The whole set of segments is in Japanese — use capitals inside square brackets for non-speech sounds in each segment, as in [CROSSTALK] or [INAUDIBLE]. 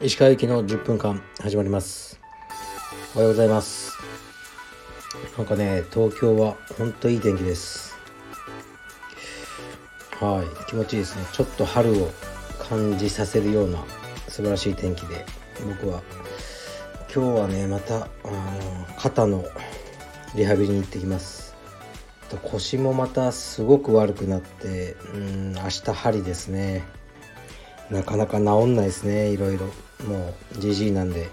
石川行きの10分間始まります。おはようございます。なんかね東京はほんといい天気です。はい気持ちいいですね。ちょっと春を感じさせるような素晴らしい天気で僕は。今日はねまたあの肩のリハビリに行ってきます。腰もまたすごく悪くなってうん明日針ですね。なかなか治んないですね。いろいろ。もう GG なんで。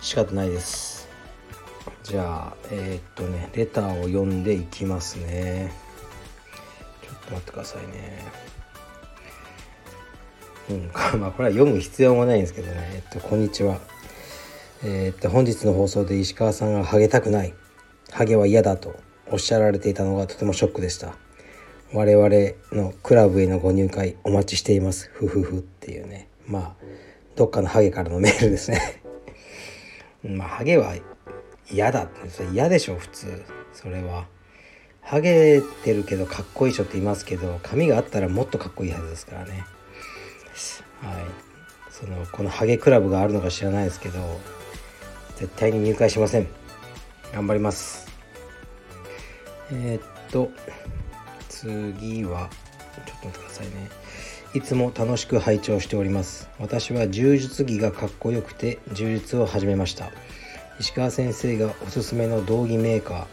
仕方ないです。じゃあえー、っとねレターを読んでいきますね。ちょっと待ってくださいね。うん [LAUGHS] まあこれは読む必要もないんですけどね。えっとこんにちは。えー、っと本日の放送で石川さんがハゲたくない。ハゲは嫌だと。おっしゃられていたのがとてもショックでした。我々のクラブへのご入会お待ちしています。ふふふっていうね。まあどっかのハゲからのメールですね。[LAUGHS] まあハゲは嫌だってそれ嫌でしょ普通。それは。ハゲてるけどかっこいい人って言いますけど髪があったらもっとかっこいいはずですからね。はい。そのこのハゲクラブがあるのか知らないですけど絶対に入会しません。頑張ります。えー、っと次はちょっと待ってくださいね。いつも楽しく拝聴しております。私は柔術着がかっこよくて柔術を始めました。石川先生がおすすめの道着メーカ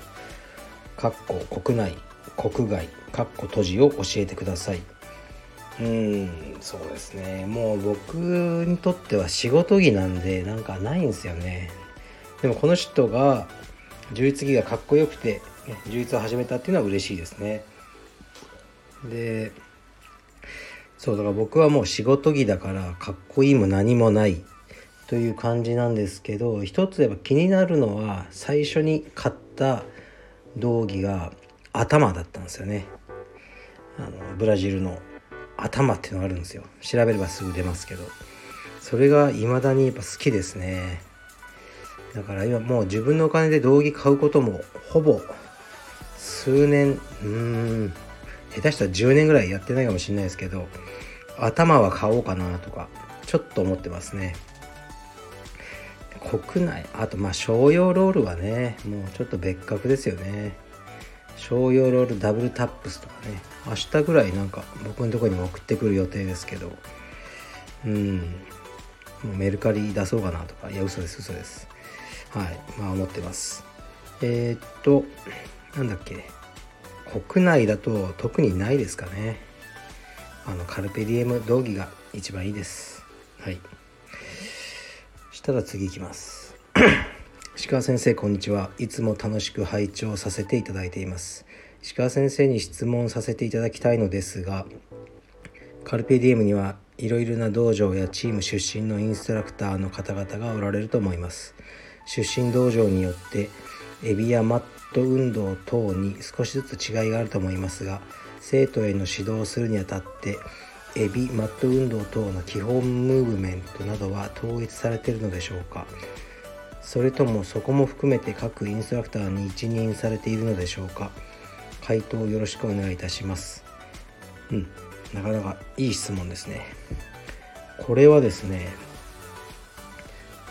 ーかっこ国内国外かっこ閉じを教えてください。うんそうですね。もう僕にとっては仕事着なんでなんかないんですよね。でもこの人が充実着がかっこよくて充実を始めたっていうのは嬉しいですね。でそうだから僕はもう仕事着だからかっこいいも何もないという感じなんですけど一つやっぱ気になるのは最初に買った道着が頭だったんですよね。あのブラジルの頭っていうのがあるんですよ。調べればすぐ出ますけど。それが未だにやっぱ好きですね。だから今もう自分のお金で道着買うこともほぼ数年うん。下手したら10年ぐらいやってないかもしれないですけど頭は買おうかなとかちょっと思ってますね。国内あとまあ商用ロールはねもうちょっと別格ですよね。商用ロールダブルタップスとかね。明日ぐらいなんか僕のとこにも送ってくる予定ですけどうん。もうメルカリ出そうかなとか。いや嘘です嘘です。はい。まあ思ってます。えー、っとなんだっけ？国内だと特にないですかね。あのカルペディエム道着が一番いいです。はい。したら次いきます。[COUGHS] 石川先生こんにちは。いつも楽しく拝聴させていただいています。石川先生に質問させていただきたいのですがカルペディエムにはいろいろな道場やチーム出身のインストラクターの方々がおられると思います。出身道場によってエビやマット運動等に少しずつ違いがあると思いますが生徒への指導をするにあたってエビマット運動等の基本ムーブメントなどは統一されているのでしょうか？それともそこも含めて各インストラクターに一任されているのでしょうか？回答よろしくお願いいたします。うんなかなかいい質問ですね。これはですね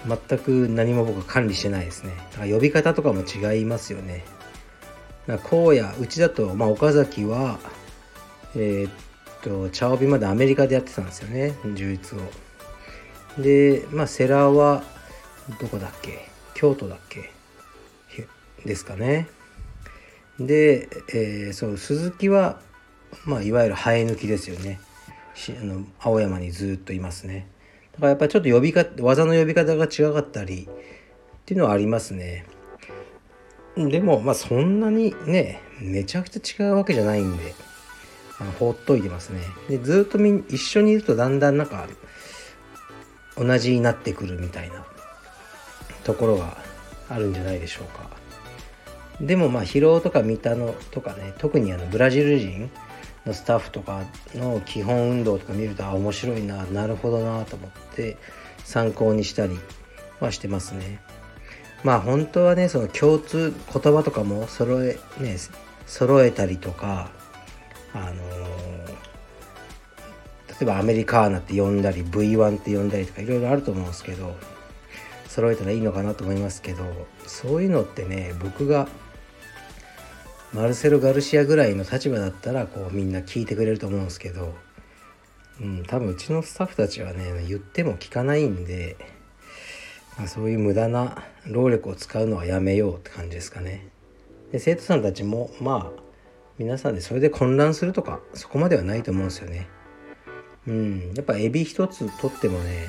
全く何も僕は管理してないですね。だから呼び方とかも違いますよね。だから荒野うちだと、まあ、岡崎はえー、っと茶帯までアメリカでやってたんですよね。充実を。でまあセラはどこだっけ？京都だっけ？ですかね。で、えー、そう鈴木はまあいわゆる生え抜きですよね。あの青山にずっといますね。からやっぱちょっと呼び方技の呼び方が違かったりっていうのはありますね。でもまあそんなにねめちゃくちゃ違うわけじゃないんであの放っといてますね。でずっとみ一緒にいるとだんだんなんか同じになってくるみたいな。ところがあるんじゃないでしょうか。でもまあ疲労とか見たのとかね特にあのブラジル人のスタッフとかの基本運動とか見るとあ面白いななるほどなと思って参考にしたりはしてますね。まあ本当はねその共通言葉とかも揃えね揃えたりとかあの例えばアメリカーナって呼んだり V1 って呼んだりとかいろいろあると思うんですけど揃えたらいいのかなと思いますけどそういうのってね僕がマルセロ・ガルシアぐらいの立場だったらこうみんな聞いてくれると思うんですけど、うん、多分うちのスタッフたちはね言っても聞かないんで、まあ、そういう無駄な労力を使うのはやめようって感じですかね。で生徒さんたちもまあ皆さんでそれで混乱するとかそこまではないと思うんですよね。うん、やっぱエビ一つ取ってもね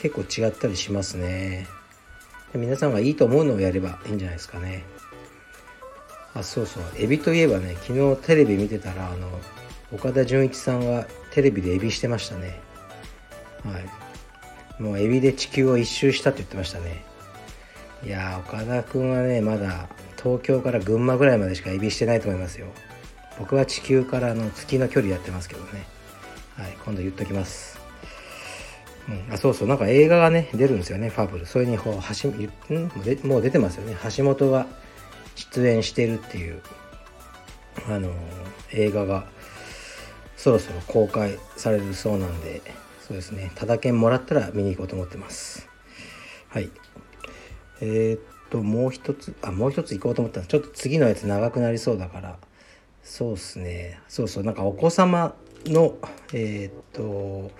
結構違ったりしますね。皆さんがいいと思うのをやればいいんじゃないですかね。あそうそう。エビといえばね昨日テレビ見てたらあの岡田准一さんがテレビでエビしてましたね。はい。もうエビで地球を一周したって言ってましたね。いや岡田君はねまだ東京から群馬ぐらいまでしかエビしてないと思いますよ。僕は地球からの月の距離やってますけどね。はい今度言っときます。うん、あそうそう。なんか映画がね出るんですよねファブル。それにこう橋んもう出てますよね。橋本が出演してるっていうあの映画がそろそろ公開されるそうなんでそうですね。ただ券もらったら見に行こうと思ってます。はい。えー、っともう一つあもう一つ行こうと思ったらちょっと次のやつ長くなりそうだから。そうっすね。そうそう。なんかお子様のえー、っと、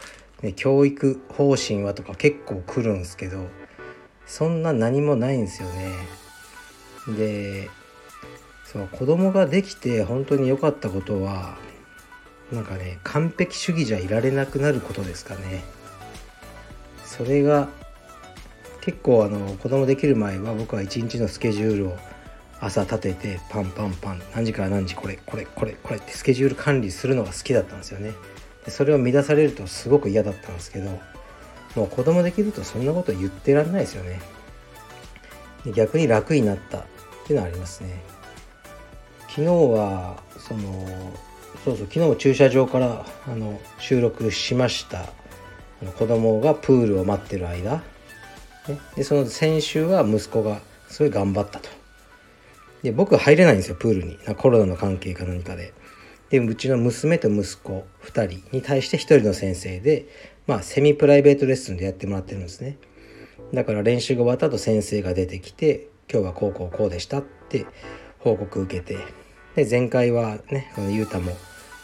ね、教育方針はとか結構来るんすけどそんな何もないんですよね。でそう子供ができて本当に良かったことはなんかね完璧主義じゃいられなくなることですかね。それが結構あの子供できる前は僕は一日のスケジュールを朝立ててパンパンパン何時から何時これこれこれこれってスケジュール管理するのが好きだったんですよね。でそれを乱されるとすごく嫌だったんですけどもう子供できるとそんなこと言ってられないですよね。逆に楽になった。っていうのはありますね。昨日はそのそうそう昨日も駐車場からあの収録しました。あの子供がプールを待ってる間、ね、でその先週は息子がすごい頑張ったと。で僕入れないんですよプールに。コロナの関係か何かで。でうちの娘と息子2人に対して1人の先生でまあセミプライベートレッスンでやってもらってるんですね。だから練習が終わった後先生が出てきて今日はこうこうこうでしたって報告受けてで前回はね雄太も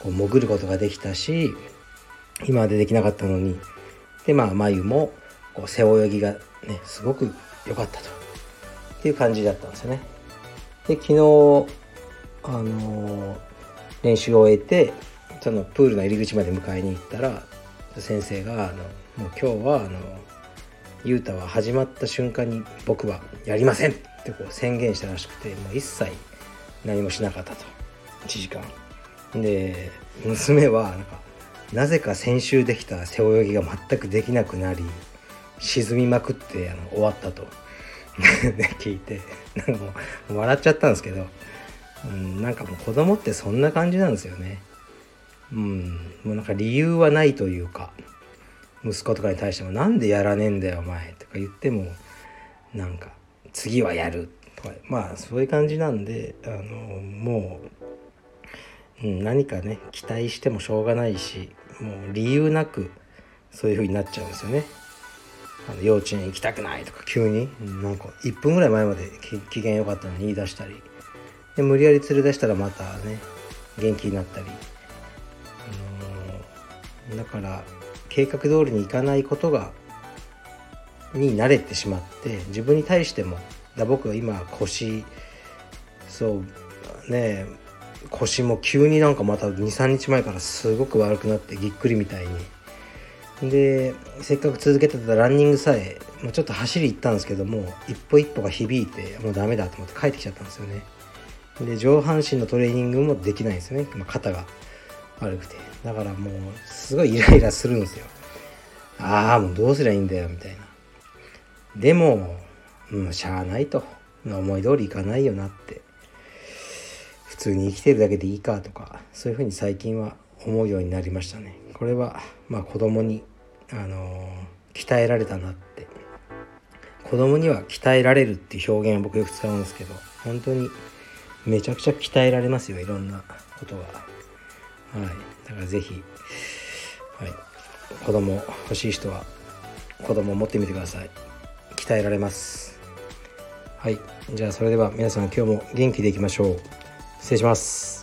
こう潜ることができたし今までできなかったのにでまあ眉もこう背泳ぎがねすごく良かったとっていう感じだったんですよね。で昨日あのー、練習を終えてそのプールの入り口まで迎えに行ったら先生があの「もう今日はあの雄太は始まった瞬間に僕はやりません!」ってこう宣言したらしくてもう一切何もしなかったと。1時間。で娘はなんかなぜか先週できた背泳ぎが全くできなくなり沈みまくってあの終わったと。[LAUGHS] 聞いて。なんかもう笑っちゃったんですけど、うん、なんかもう子供ってそんな感じなんですよね。うん、もうなんか理由はないというか息子とかに対しても「なんでやらねえんだよお前」とか言ってもなんか次はやる。とかまあそういう感じなんであのもう、うん、何かね期待してもしょうがないしもう理由なくそういう風になっちゃうんですよね。あの幼稚園行きたくないとか急に。なんか1分ぐらい前まで機嫌良かったのに言い出したり。で無理やり連れ出したらまたね元気になったり、あのだから計画通りにいかないことがに慣れてしまって自分に対してもだ僕は今腰そうね腰も急になんかまた23日前からすごく悪くなってぎっくりみたいに。でせっかく続けてたランニングさえ、まあ、ちょっと走り行ったんですけども一歩一歩が響いてもうダメだと思って帰ってきちゃったんですよね。で上半身のトレーニングもできないんですよね、まあ、肩が悪くて。だからもうすごいイライラするんですよ。ああもうどうすりゃいいんだよみたいな。でも、うん、しゃあないと。思い通りいかないよなって。普通に生きてるだけでいいかとかそういうふうに最近は思うようになりましたね。これはまあ子供にあの鍛えられたなって。子供には鍛えられるっていう表現を僕よく使うんですけど本当にめちゃくちゃ鍛えられますよいろんなことが。はい。だから是非、はい、子供欲しい人は子供を持ってみてください。鍛えられます。はい。じゃあそれでは皆さん今日も元気でいきましょう。失礼します。